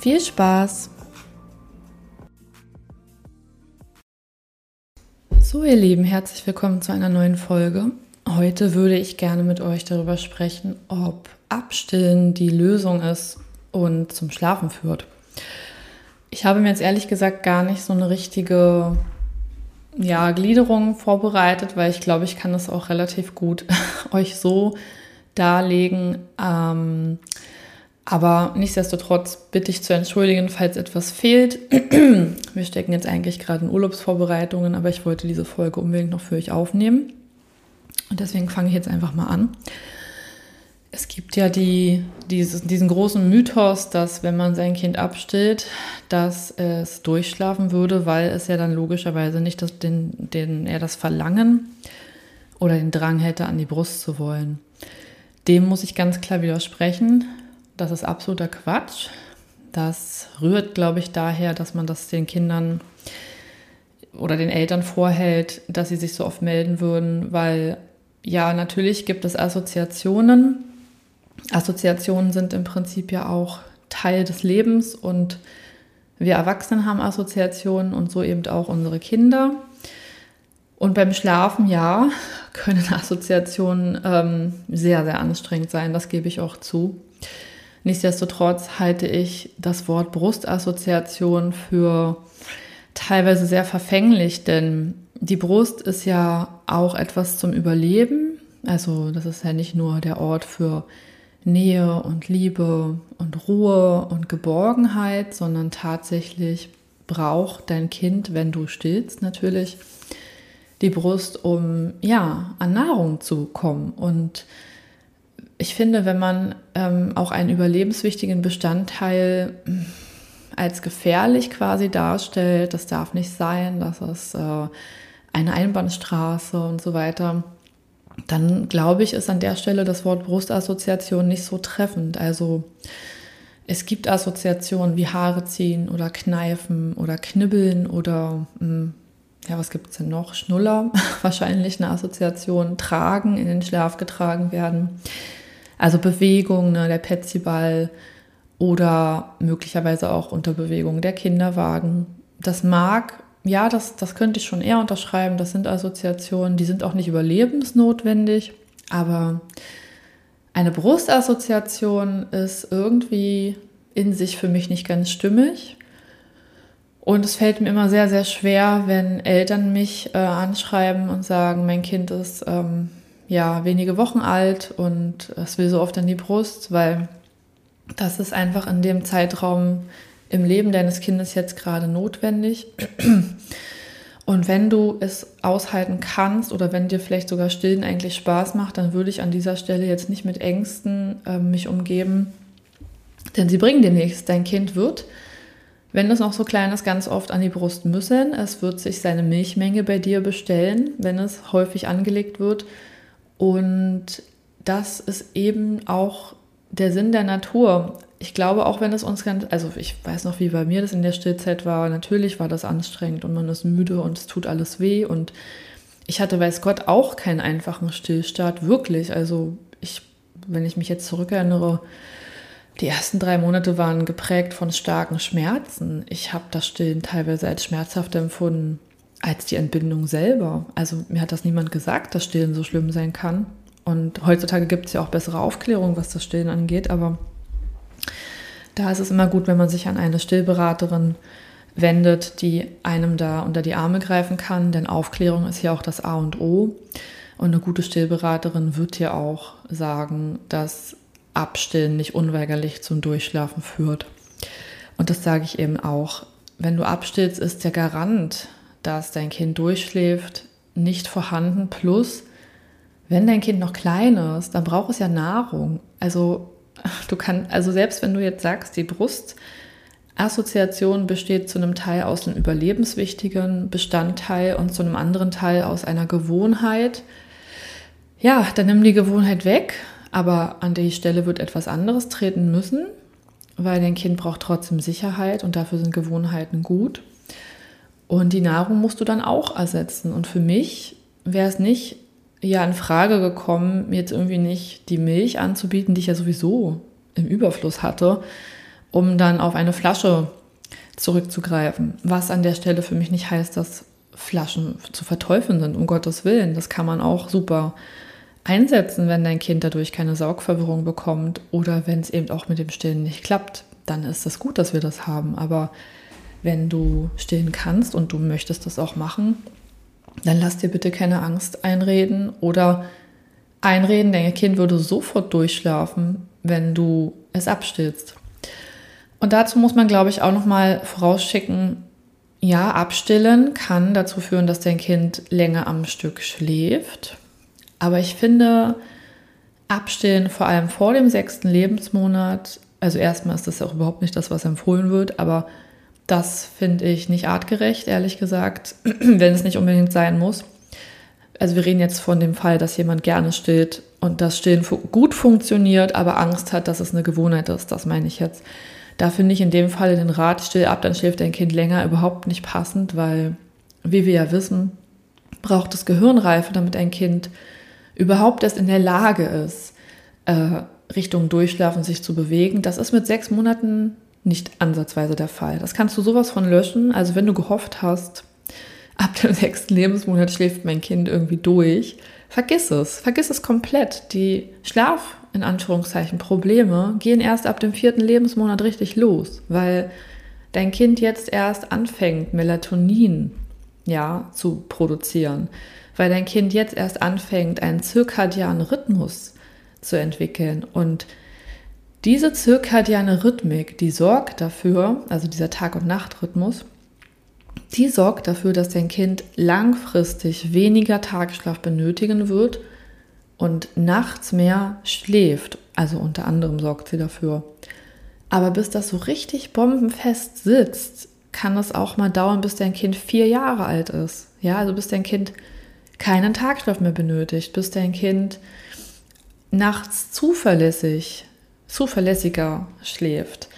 Viel Spaß! So, ihr Lieben, herzlich willkommen zu einer neuen Folge. Heute würde ich gerne mit euch darüber sprechen, ob Abstillen die Lösung ist und zum Schlafen führt. Ich habe mir jetzt ehrlich gesagt gar nicht so eine richtige ja, Gliederung vorbereitet, weil ich glaube, ich kann das auch relativ gut euch so darlegen. Ähm, aber nichtsdestotrotz bitte ich zu entschuldigen, falls etwas fehlt. Wir stecken jetzt eigentlich gerade in Urlaubsvorbereitungen, aber ich wollte diese Folge unbedingt noch für euch aufnehmen. Und deswegen fange ich jetzt einfach mal an. Es gibt ja die, dieses, diesen großen Mythos, dass wenn man sein Kind abstillt, dass es durchschlafen würde, weil es ja dann logischerweise nicht das, den, den, er das Verlangen oder den Drang hätte, an die Brust zu wollen. Dem muss ich ganz klar widersprechen. Das ist absoluter Quatsch. Das rührt, glaube ich, daher, dass man das den Kindern oder den Eltern vorhält, dass sie sich so oft melden würden, weil ja, natürlich gibt es Assoziationen. Assoziationen sind im Prinzip ja auch Teil des Lebens und wir Erwachsenen haben Assoziationen und so eben auch unsere Kinder. Und beim Schlafen, ja, können Assoziationen ähm, sehr, sehr anstrengend sein, das gebe ich auch zu. Nichtsdestotrotz halte ich das Wort Brustassoziation für teilweise sehr verfänglich, denn die Brust ist ja auch etwas zum Überleben. Also das ist ja nicht nur der Ort für Nähe und Liebe und Ruhe und Geborgenheit, sondern tatsächlich braucht dein Kind, wenn du stillst natürlich, die Brust, um ja an Nahrung zu kommen. Und ich finde, wenn man ähm, auch einen überlebenswichtigen Bestandteil hm, als gefährlich quasi darstellt, das darf nicht sein, das ist äh, eine Einbahnstraße und so weiter, dann glaube ich, ist an der Stelle das Wort Brustassoziation nicht so treffend. Also es gibt Assoziationen wie Haare ziehen oder kneifen oder knibbeln oder mh, hm, ja, was gibt es denn noch? Schnuller, wahrscheinlich eine Assoziation, tragen, in den Schlaf getragen werden. Also Bewegung, ne, der Petsyball oder möglicherweise auch unter Bewegung der Kinderwagen. Das mag, ja, das, das könnte ich schon eher unterschreiben. Das sind Assoziationen, die sind auch nicht überlebensnotwendig, aber eine Brustassoziation ist irgendwie in sich für mich nicht ganz stimmig. Und es fällt mir immer sehr, sehr schwer, wenn Eltern mich äh, anschreiben und sagen, mein Kind ist ähm, ja wenige Wochen alt und es will so oft an die Brust, weil das ist einfach in dem Zeitraum im Leben deines Kindes jetzt gerade notwendig. Und wenn du es aushalten kannst oder wenn dir vielleicht sogar Stillen eigentlich Spaß macht, dann würde ich an dieser Stelle jetzt nicht mit Ängsten äh, mich umgeben, denn sie bringen dir nichts. Dein Kind wird wenn es noch so klein ist, ganz oft an die Brust müssen. Es wird sich seine Milchmenge bei dir bestellen, wenn es häufig angelegt wird. Und das ist eben auch der Sinn der Natur. Ich glaube, auch wenn es uns ganz, also ich weiß noch, wie bei mir das in der Stillzeit war, natürlich war das anstrengend und man ist müde und es tut alles weh. Und ich hatte, weiß Gott, auch keinen einfachen Stillstart, wirklich. Also ich, wenn ich mich jetzt zurückerinnere, die ersten drei Monate waren geprägt von starken Schmerzen. Ich habe das Stillen teilweise als schmerzhaft empfunden als die Entbindung selber. Also mir hat das niemand gesagt, dass Stillen so schlimm sein kann. Und heutzutage gibt es ja auch bessere Aufklärung, was das Stillen angeht. Aber da ist es immer gut, wenn man sich an eine Stillberaterin wendet, die einem da unter die Arme greifen kann. Denn Aufklärung ist ja auch das A und O. Und eine gute Stillberaterin wird dir auch sagen, dass Abstillen nicht unweigerlich zum Durchschlafen führt. Und das sage ich eben auch. Wenn du abstillst, ist der Garant, dass dein Kind durchschläft, nicht vorhanden. Plus, wenn dein Kind noch klein ist, dann braucht es ja Nahrung. Also du kannst, also selbst wenn du jetzt sagst, die Brust Assoziation besteht zu einem Teil aus einem überlebenswichtigen Bestandteil und zu einem anderen Teil aus einer Gewohnheit. Ja, dann nimm die Gewohnheit weg, aber an die Stelle wird etwas anderes treten müssen, weil dein Kind braucht trotzdem Sicherheit und dafür sind Gewohnheiten gut. Und die Nahrung musst du dann auch ersetzen. Und für mich wäre es nicht ja in Frage gekommen, mir jetzt irgendwie nicht die Milch anzubieten, die ich ja sowieso im Überfluss hatte, um dann auf eine Flasche zurückzugreifen. Was an der Stelle für mich nicht heißt, dass Flaschen zu verteufeln sind, um Gottes Willen. Das kann man auch super einsetzen, wenn dein Kind dadurch keine Saugverwirrung bekommt oder wenn es eben auch mit dem Stillen nicht klappt. Dann ist es gut, dass wir das haben. Aber wenn du stillen kannst und du möchtest das auch machen, dann lass dir bitte keine Angst einreden oder einreden, dein Kind würde sofort durchschlafen, wenn du es abstillst. Und dazu muss man, glaube ich, auch noch mal vorausschicken, ja, abstillen kann dazu führen, dass dein Kind länger am Stück schläft. Aber ich finde, abstillen vor allem vor dem sechsten Lebensmonat, also erstmal ist das ja auch überhaupt nicht das, was empfohlen wird, aber das finde ich nicht artgerecht, ehrlich gesagt, wenn es nicht unbedingt sein muss. Also wir reden jetzt von dem Fall, dass jemand gerne stillt und das Stillen gut funktioniert, aber Angst hat, dass es eine Gewohnheit ist. Das meine ich jetzt. Da finde ich in dem Fall den Rat, still ab, dann schläft dein Kind länger, überhaupt nicht passend, weil, wie wir ja wissen, braucht es Gehirnreife, damit ein Kind überhaupt erst in der Lage ist, äh, Richtung Durchschlafen sich zu bewegen. Das ist mit sechs Monaten nicht ansatzweise der Fall. Das kannst du sowas von löschen. Also wenn du gehofft hast, ab dem sechsten Lebensmonat schläft mein Kind irgendwie durch, vergiss es. Vergiss es komplett. Die Schlaf- in Anführungszeichen Probleme gehen erst ab dem vierten Lebensmonat richtig los, weil dein Kind jetzt erst anfängt, Melatonin ja, zu produzieren, weil dein Kind jetzt erst anfängt, einen zirkadianen Rhythmus zu entwickeln. Und diese zirkadiane Rhythmik, die sorgt dafür, also dieser Tag- und Nachtrhythmus, die sorgt dafür, dass dein Kind langfristig weniger Tagesschlaf benötigen wird und nachts mehr schläft. Also unter anderem sorgt sie dafür. Aber bis das so richtig bombenfest sitzt, kann es auch mal dauern, bis dein Kind vier Jahre alt ist. Ja, also bis dein Kind keinen Tagschlaf mehr benötigt, bis dein Kind nachts zuverlässig, zuverlässiger schläft.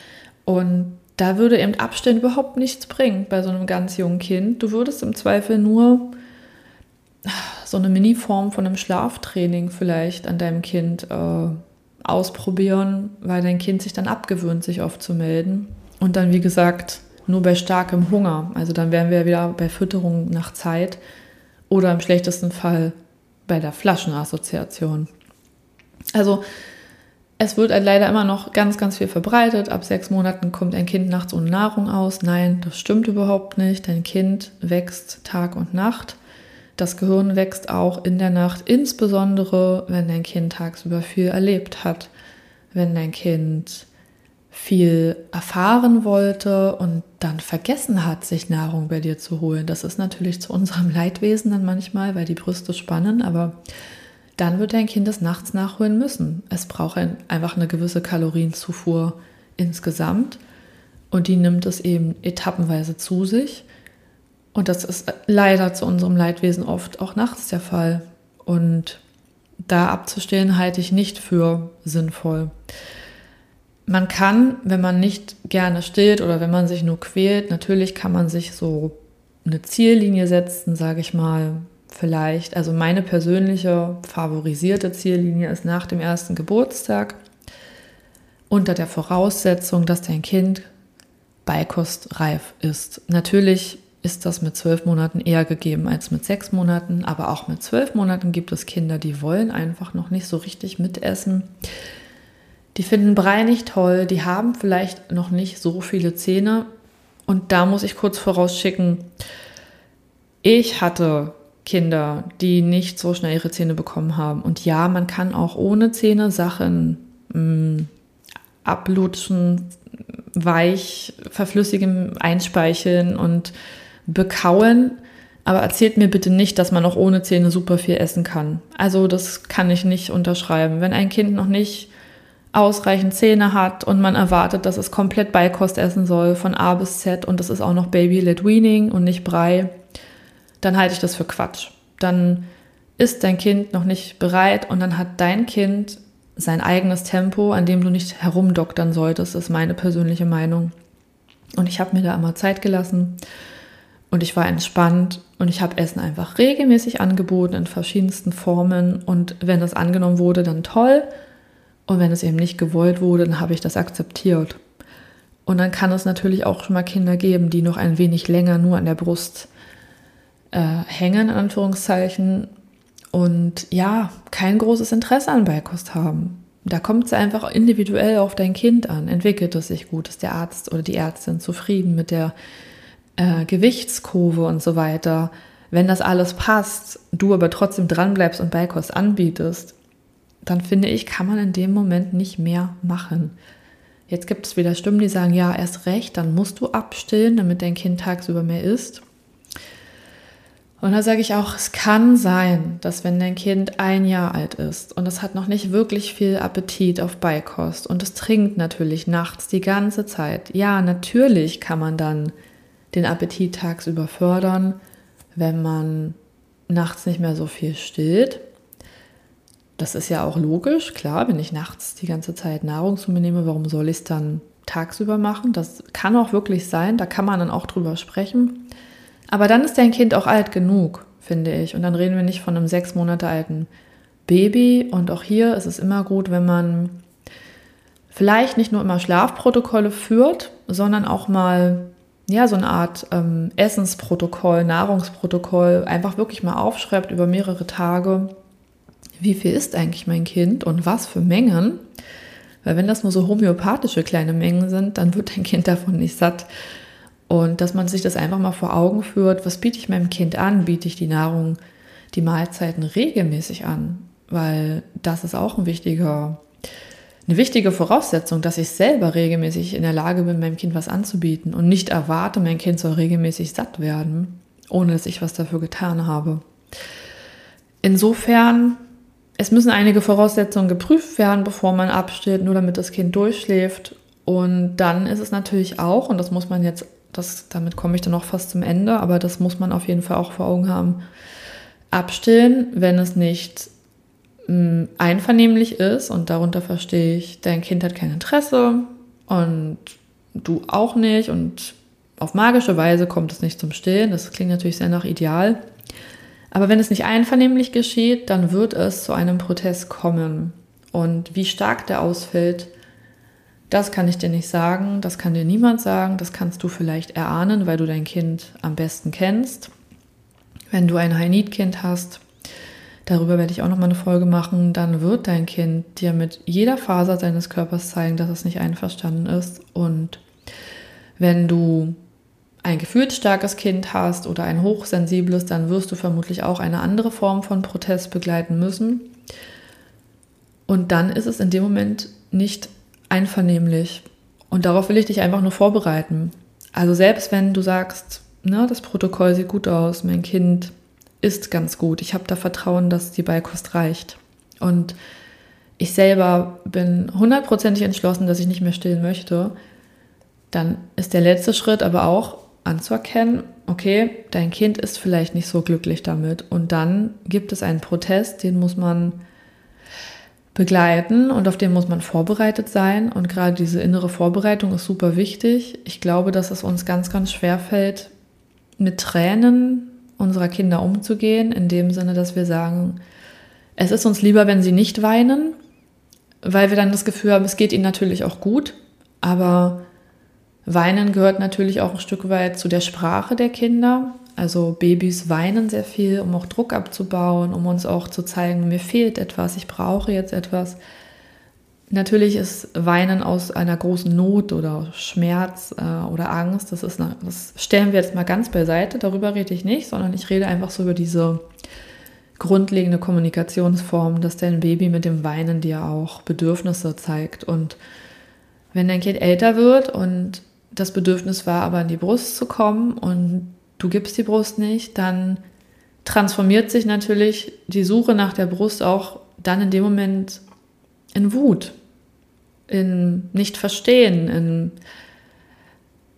Und da würde eben Abstand überhaupt nichts bringen bei so einem ganz jungen Kind. Du würdest im Zweifel nur so eine Mini-Form von einem Schlaftraining vielleicht an deinem Kind äh, ausprobieren, weil dein Kind sich dann abgewöhnt, sich oft zu melden. Und dann, wie gesagt, nur bei starkem Hunger. Also dann wären wir wieder bei Fütterung nach Zeit oder im schlechtesten Fall bei der Flaschenassoziation. Also es wird halt leider immer noch ganz, ganz viel verbreitet. Ab sechs Monaten kommt ein Kind nachts ohne Nahrung aus. Nein, das stimmt überhaupt nicht. Dein Kind wächst Tag und Nacht. Das Gehirn wächst auch in der Nacht, insbesondere wenn dein Kind tagsüber viel erlebt hat, wenn dein Kind viel erfahren wollte und dann vergessen hat, sich Nahrung bei dir zu holen. Das ist natürlich zu unserem Leidwesen dann manchmal, weil die Brüste spannen, aber dann wird dein Kind es nachts nachholen müssen. Es braucht ein, einfach eine gewisse Kalorienzufuhr insgesamt und die nimmt es eben etappenweise zu sich. Und das ist leider zu unserem Leidwesen oft auch nachts der Fall. Und da abzustellen halte ich nicht für sinnvoll. Man kann, wenn man nicht gerne stillt oder wenn man sich nur quält, natürlich kann man sich so eine Ziellinie setzen, sage ich mal, vielleicht. Also meine persönliche favorisierte Ziellinie ist nach dem ersten Geburtstag unter der Voraussetzung, dass dein Kind beikostreif ist. Natürlich ist das mit zwölf Monaten eher gegeben als mit sechs Monaten. Aber auch mit zwölf Monaten gibt es Kinder, die wollen einfach noch nicht so richtig mitessen. Die finden Brei nicht toll, die haben vielleicht noch nicht so viele Zähne. Und da muss ich kurz vorausschicken, ich hatte Kinder, die nicht so schnell ihre Zähne bekommen haben. Und ja, man kann auch ohne Zähne Sachen mh, mm, ablutschen, weich, verflüssigen, einspeicheln und bekauen. Aber erzählt mir bitte nicht, dass man auch ohne Zähne super viel essen kann. Also das kann ich nicht unterschreiben. Wenn ein Kind noch nicht ausreichend Zähne hat und man erwartet, dass es komplett Beikost essen soll, von A bis Z und es ist auch noch Baby-led Weaning und nicht Brei, dann halte ich das für Quatsch. Dann ist dein Kind noch nicht bereit und dann hat dein Kind sein eigenes Tempo, an dem du nicht herumdoktern solltest, ist meine persönliche Meinung. Und ich habe mir da immer Zeit gelassen und ich war entspannt und ich habe Essen einfach regelmäßig angeboten in verschiedensten Formen und wenn das angenommen wurde, dann toll und wenn es eben nicht gewollt wurde, dann habe ich das akzeptiert. Und dann kann es natürlich auch schon mal Kinder geben, die noch ein wenig länger nur an der Brust äh, hängen, in Anführungszeichen, und ja, kein großes Interesse an Beikost haben. Da kommt es einfach individuell auf dein Kind an. Entwickelt es sich gut? Ist der Arzt oder die Ärztin zufrieden mit der äh, Gewichtskurve und so weiter? Wenn das alles passt, du aber trotzdem dranbleibst und Beikost anbietest, dann finde ich, kann man in dem Moment nicht mehr machen. Jetzt gibt es wieder Stimmen, die sagen, ja, erst recht, dann musst du abstillen, damit dein Kind tagsüber mehr isst. Und da sage ich auch, es kann sein, dass wenn dein Kind ein Jahr alt ist und es hat noch nicht wirklich viel Appetit auf Beikost und es trinkt natürlich nachts die ganze Zeit, ja, natürlich kann man dann den Appetit tagsüber fördern, wenn man nachts nicht mehr so viel stillt. Das ist ja auch logisch, klar, wenn ich nachts die ganze Zeit Nahrung zu mir nehme, warum soll ich es dann tagsüber machen? Das kann auch wirklich sein, da kann man dann auch drüber sprechen. Aber dann ist dein Kind auch alt genug, finde ich. Und dann reden wir nicht von einem sechs Monate alten Baby. Und auch hier ist es immer gut, wenn man vielleicht nicht nur immer Schlafprotokolle führt, sondern auch mal ja, so eine Art ähm, Essensprotokoll, Nahrungsprotokoll, einfach wirklich mal aufschreibt über mehrere Tage, wie viel ist eigentlich mein Kind und was für Mengen. Weil wenn das nur so homöopathische kleine Mengen sind, dann wird dein Kind davon nicht satt. Und dass man sich das einfach mal vor Augen führt, was biete ich meinem Kind an? Biete ich die Nahrung, die Mahlzeiten regelmäßig an? Weil das ist auch ein wichtiger, eine wichtige Voraussetzung, dass ich selber regelmäßig in der Lage bin, meinem Kind was anzubieten und nicht erwarte, mein Kind soll regelmäßig satt werden, ohne dass ich was dafür getan habe. Insofern, es müssen einige Voraussetzungen geprüft werden, bevor man abstillt, nur damit das Kind durchschläft. Und dann ist es natürlich auch, und das muss man jetzt das, damit komme ich dann auch fast zum Ende, aber das muss man auf jeden Fall auch vor Augen haben. Abstillen, wenn es nicht mh, mm, einvernehmlich ist und darunter verstehe ich, dein Kind hat kein Interesse und du auch nicht und auf magische Weise kommt es nicht zum Stillen. Das klingt natürlich sehr nach Ideal. Aber wenn es nicht einvernehmlich geschieht, dann wird es zu einem Protest kommen. Und wie stark der ausfällt, das kann ich dir nicht sagen, das kann dir niemand sagen, das kannst du vielleicht erahnen, weil du dein Kind am besten kennst. Wenn du ein High-Need-Kind hast, darüber werde ich auch nochmal eine Folge machen, dann wird dein Kind dir mit jeder Faser seines Körpers zeigen, dass es nicht einverstanden ist. Und wenn du ein gefühlsstarkes Kind hast oder ein hochsensibles, dann wirst du vermutlich auch eine andere Form von Protest begleiten müssen. Und dann ist es in dem Moment nicht einvernehmlich. Und darauf will ich dich einfach nur vorbereiten. Also selbst wenn du sagst, na, das Protokoll sieht gut aus, mein Kind ist ganz gut, ich habe da Vertrauen, dass die Beikost reicht. Und ich selber bin hundertprozentig entschlossen, dass ich nicht mehr stillen möchte, dann ist der letzte Schritt aber auch anzuerkennen, okay, dein Kind ist vielleicht nicht so glücklich damit. Und dann gibt es einen Protest, den muss man begleiten und auf den muss man vorbereitet sein. Und gerade diese innere Vorbereitung ist super wichtig. Ich glaube, dass es uns ganz, ganz schwer fällt, mit Tränen unserer Kinder umzugehen, in dem Sinne, dass wir sagen, es ist uns lieber, wenn sie nicht weinen, weil wir dann das Gefühl haben, es geht ihnen natürlich auch gut, aber Weinen gehört natürlich auch ein Stück weit zu der Sprache der Kinder. Also Babys weinen sehr viel, um auch Druck abzubauen, um uns auch zu zeigen, mir fehlt etwas, ich brauche jetzt etwas. Natürlich ist Weinen aus einer großen Not oder Schmerz äh, oder Angst, das, ist eine, das stellen wir jetzt mal ganz beiseite, darüber rede ich nicht, sondern ich rede einfach so über diese grundlegende Kommunikationsform, dass dein Baby mit dem Weinen dir auch Bedürfnisse zeigt. Und wenn dein Kind älter wird und das Bedürfnis war, aber in die Brust zu kommen und du gibst die Brust nicht, dann transformiert sich natürlich die Suche nach der Brust auch dann in dem Moment in Wut. in Nicht-Verstehen, in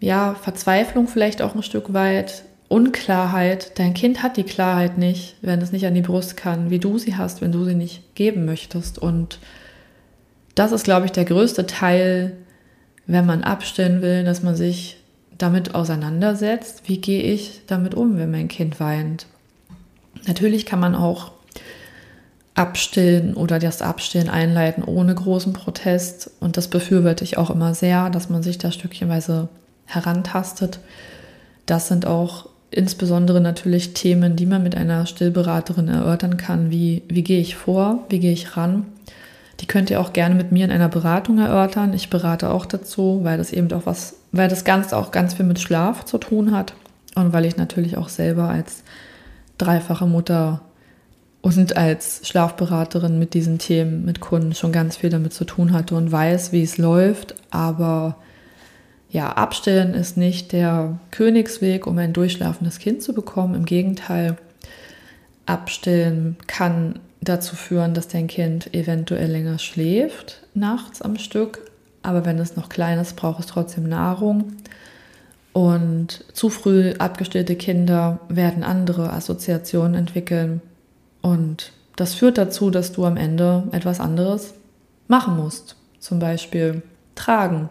ja, Verzweiflung vielleicht auch ein Stück weit, Unklarheit. Dein Kind hat die Klarheit nicht, wenn es nicht an die Brust kann, wie du sie hast, wenn du sie nicht geben möchtest. Und das ist, glaube ich, der größte Teil, wenn man abstellen will, dass man sich damit auseinandersetzt, wie gehe ich damit um, wenn mein Kind weint. Natürlich kann man auch abstillen oder das Abstillen einleiten ohne großen Protest. Und das befürworte ich auch immer sehr, dass man sich da stückchenweise herantastet. Das sind auch insbesondere natürlich Themen, die man mit einer Stillberaterin erörtern kann. Wie, wie gehe ich vor? Wie gehe ich ran? Die könnt ihr auch gerne mit mir in einer Beratung erörtern. Ich berate auch dazu, weil das eben auch was, weil das Ganze auch ganz viel mit Schlaf zu tun hat und weil ich natürlich auch selber als dreifache Mutter und als Schlafberaterin mit diesen Themen, mit Kunden schon ganz viel damit zu tun hatte und weiß, wie es läuft. Aber ja, abstellen ist nicht der Königsweg, um ein durchschlafendes Kind zu bekommen. Im Gegenteil, abstillen kann dazu führen, dass dein Kind eventuell länger schläft nachts am Stück. Aber wenn es noch klein ist, braucht es trotzdem Nahrung. Und zu früh abgestillte Kinder werden andere Assoziationen entwickeln und das führt dazu, dass du am Ende etwas anderes machen musst. Zum Beispiel tragen,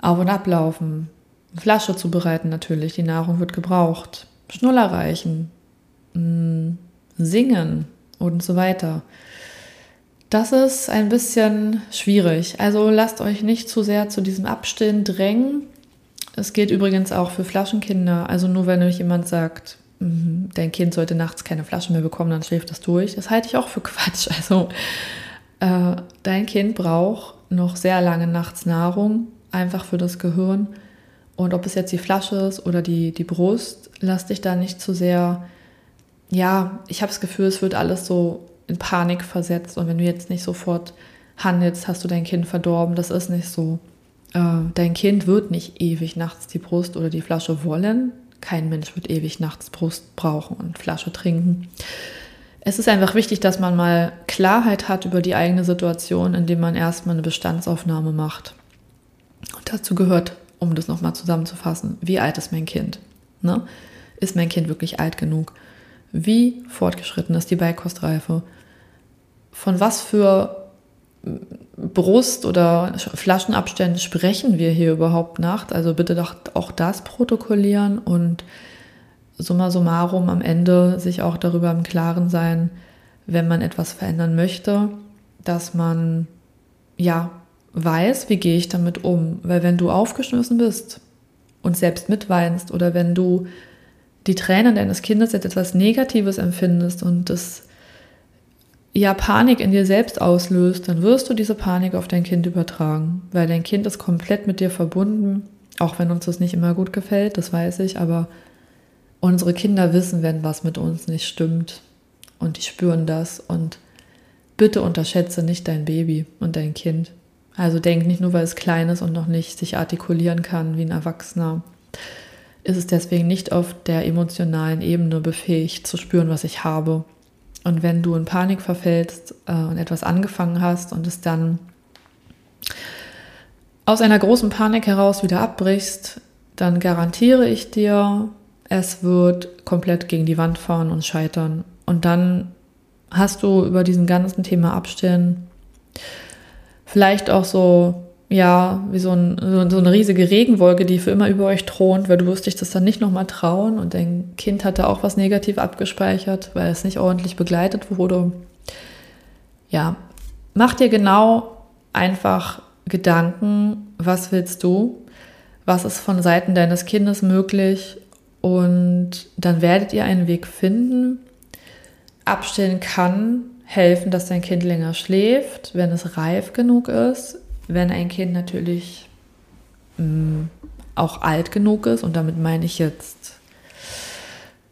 auf- und ablaufen, Flasche zubereiten natürlich, die Nahrung wird gebraucht, Schnuller reichen, mm, singen und so weiter. Das ist ein bisschen schwierig. Also lasst euch nicht zu sehr zu diesem Abstillen drängen. Es gilt übrigens auch für Flaschenkinder. Also nur wenn euch jemand sagt, Mhm. dein Kind sollte nachts keine Flaschen mehr bekommen, dann schläft das durch. Das halte ich auch für Quatsch. Also äh, dein Kind braucht noch sehr lange nachts Nahrung, einfach für das Gehirn. Und ob es jetzt die Flasche ist oder die, die Brust, lass dich da nicht zu sehr, ja, ich habe das Gefühl, es wird alles so in Panik versetzt. Und wenn du jetzt nicht sofort handelst, hast du dein Kind verdorben. Das ist nicht so. Äh, dein Kind wird nicht ewig nachts die Brust oder die Flasche wollen. Kein Mensch wird ewig nachts Brust brauchen und Flasche trinken. Es ist einfach wichtig, dass man mal Klarheit hat über die eigene Situation, indem man erstmal eine Bestandsaufnahme macht. Und dazu gehört, um das nochmal zusammenzufassen, wie alt ist mein Kind? Ne? Ist mein Kind wirklich alt genug? Wie fortgeschritten ist die Beikostreife? Von was für Brust- oder Flaschenabständen sprechen wir hier überhaupt nach? Also bitte doch auch das protokollieren und summa summarum am Ende sich auch darüber im Klaren sein, wenn man etwas verändern möchte, dass man ja weiß, wie gehe ich damit um. Weil wenn du aufgeschmissen bist und selbst mitweinst oder wenn du die Tränen deines Kindes jetzt etwas Negatives empfindest und das ja Panik in dir selbst auslöst, dann wirst du diese Panik auf dein Kind übertragen, weil dein Kind ist komplett mit dir verbunden, auch wenn uns das nicht immer gut gefällt, das weiß ich, aber unsere Kinder wissen, wenn was mit uns nicht stimmt und die spüren das und bitte unterschätze nicht dein Baby und dein Kind. Also denk nicht nur, weil es klein ist und noch nicht sich artikulieren kann wie ein Erwachsener, ist es deswegen nicht auf der emotionalen Ebene befähigt zu spüren, was ich habe und wenn du in Panik verfällst äh, und etwas angefangen hast und es dann aus einer großen Panik heraus wieder abbrichst, dann garantiere ich dir, es wird komplett gegen die Wand fahren und scheitern. Und dann hast du über diesen ganzen Thema Abstellen vielleicht auch so ja, wie so, ein, so, eine riesige Regenwolke, die für immer über euch thront, weil du wirst dich das dann nicht nochmal trauen und dein Kind hat da auch was negativ abgespeichert, weil es nicht ordentlich begleitet wurde. Ja, mach dir genau einfach Gedanken, was willst du, was ist von Seiten deines Kindes möglich und dann werdet ihr einen Weg finden. Abstellen kann helfen, dass dein Kind länger schläft, wenn es reif genug ist wenn ein Kind natürlich mm, auch alt genug ist, und damit meine ich jetzt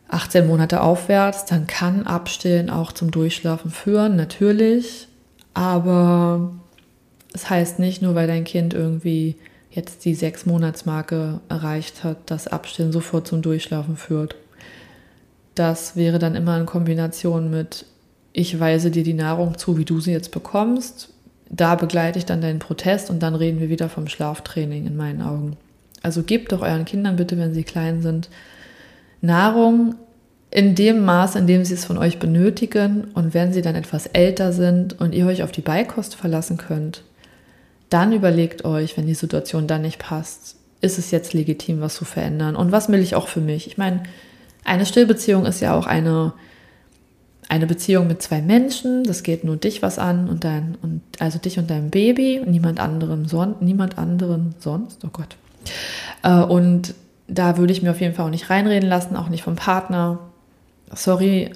18 Monate aufwärts, dann kann Abstillen auch zum Durchschlafen führen, natürlich. Aber es heißt nicht nur, weil dein Kind irgendwie jetzt die sechs Monatsmarke erreicht hat, dass Abstillen sofort zum Durchschlafen führt. Das wäre dann immer in Kombination mit, ich weise dir die Nahrung zu, wie du sie jetzt bekommst, da begleite ich dann deinen Protest und dann reden wir wieder vom Schlaftraining in meinen Augen. Also gebt doch euren Kindern bitte, wenn sie klein sind, Nahrung in dem Maß, in dem sie es von euch benötigen. Und wenn sie dann etwas älter sind und ihr euch auf die Beikost verlassen könnt, dann überlegt euch, wenn die Situation dann nicht passt, ist es jetzt legitim, was zu verändern? Und was will ich auch für mich? Ich meine, eine Stillbeziehung ist ja auch eine, eine Beziehung mit zwei Menschen. Das geht nur dich was an und dein, und also dich und dein Baby und niemand anderen, son, niemand anderen sonst. Oh Gott. Äh, und da würde ich mir auf jeden Fall auch nicht reinreden lassen, auch nicht vom Partner. Sorry,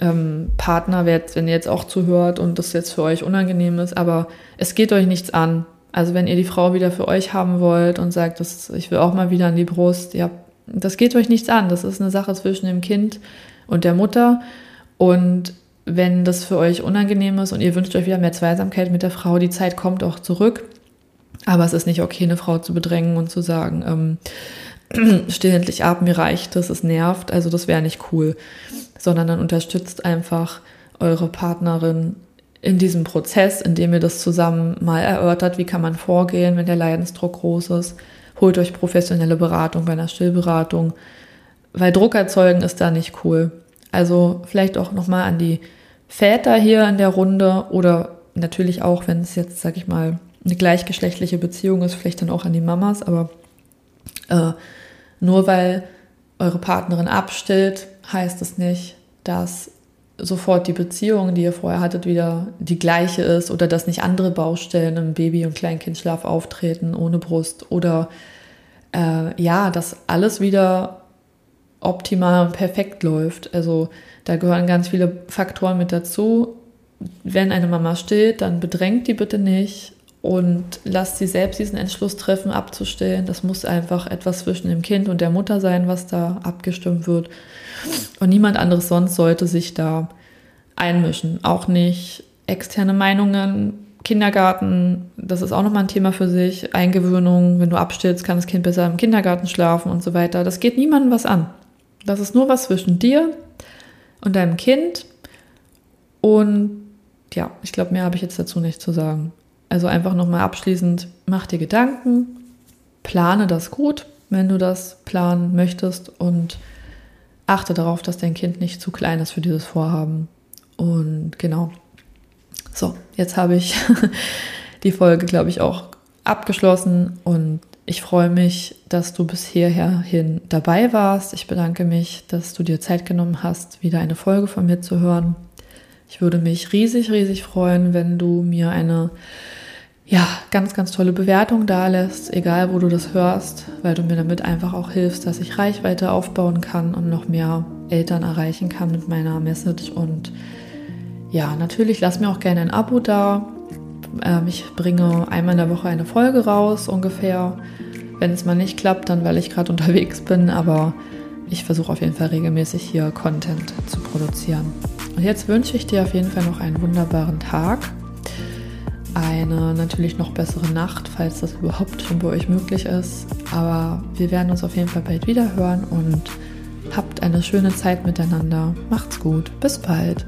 ähm, Partner, wenn ihr jetzt auch zuhört und das jetzt für euch unangenehm ist, aber es geht euch nichts an. Also wenn ihr die Frau wieder für euch haben wollt und sagt, das, ich will auch mal wieder an die Brust, ja, das geht euch nichts an. Das ist eine Sache zwischen dem Kind und der Mutter. Und wenn das für euch unangenehm ist und ihr wünscht euch wieder mehr Zweisamkeit mit der Frau, die Zeit kommt auch zurück. Aber es ist nicht okay, eine Frau zu bedrängen und zu sagen, ähm, steh endlich ab, mir reicht das, es nervt. Also das wäre nicht cool. Sondern dann unterstützt einfach eure Partnerin in diesem Prozess, indem ihr das zusammen mal erörtert, wie kann man vorgehen, wenn der Leidensdruck groß ist. Holt euch professionelle Beratung bei einer Stillberatung, weil Druck erzeugen ist da nicht cool. Also vielleicht auch nochmal an die Väter hier in der Runde oder natürlich auch, wenn es jetzt, sag ich mal, eine gleichgeschlechtliche Beziehung ist, vielleicht dann auch an die Mamas, aber äh, nur weil eure Partnerin abstillt, heißt es nicht, dass sofort die Beziehung, die ihr vorher hattet, wieder die gleiche ist oder dass nicht andere Baustellen im Baby- und Kleinkindschlaf auftreten ohne Brust oder äh, ja, dass alles wieder optimal und perfekt läuft. Also da gehören ganz viele Faktoren mit dazu. Wenn eine Mama stillt, dann bedrängt die bitte nicht und lasst sie selbst diesen Entschluss treffen, abzustellen. Das muss einfach etwas zwischen dem Kind und der Mutter sein, was da abgestimmt wird. Und niemand anderes sonst sollte sich da einmischen. Auch nicht externe Meinungen, Kindergarten, das ist auch nochmal ein Thema für sich. Eingewöhnung, wenn du abstillst, kann das Kind besser im Kindergarten schlafen und so weiter. Das geht niemandem was an. Das ist nur was zwischen dir und deinem Kind. Und ja, ich glaube, mehr habe ich jetzt dazu nicht zu sagen. Also einfach nochmal abschließend, mach dir Gedanken, plane das gut, wenn du das planen möchtest und achte darauf, dass dein Kind nicht zu klein ist für dieses Vorhaben. Und genau. So, jetzt habe ich die Folge, glaube ich, auch abgeschlossen und ich freue mich, dass du bis hierher hin dabei warst. Ich bedanke mich, dass du dir Zeit genommen hast, wieder eine Folge von mir zu hören. Ich würde mich riesig, riesig freuen, wenn du mir eine ja, ganz, ganz tolle Bewertung da lässt, egal wo du das hörst, weil du mir damit einfach auch hilfst, dass ich Reichweite aufbauen kann und noch mehr Eltern erreichen kann mit meiner Message. Und ja, natürlich lass mir auch gerne ein Abo da. Ähm, ich bringe einmal in der Woche eine Folge raus, ungefähr. Wenn es mal nicht klappt, dann weil ich gerade unterwegs bin, aber ich versuche auf jeden Fall regelmäßig hier Content zu produzieren. Und jetzt wünsche ich dir auf jeden Fall noch einen wunderbaren Tag eine natürlich noch bessere Nacht, falls das überhaupt schon bei euch möglich ist. Aber wir werden uns auf jeden Fall bald wieder hören und habt eine schöne Zeit miteinander. Macht's gut. Bis bald.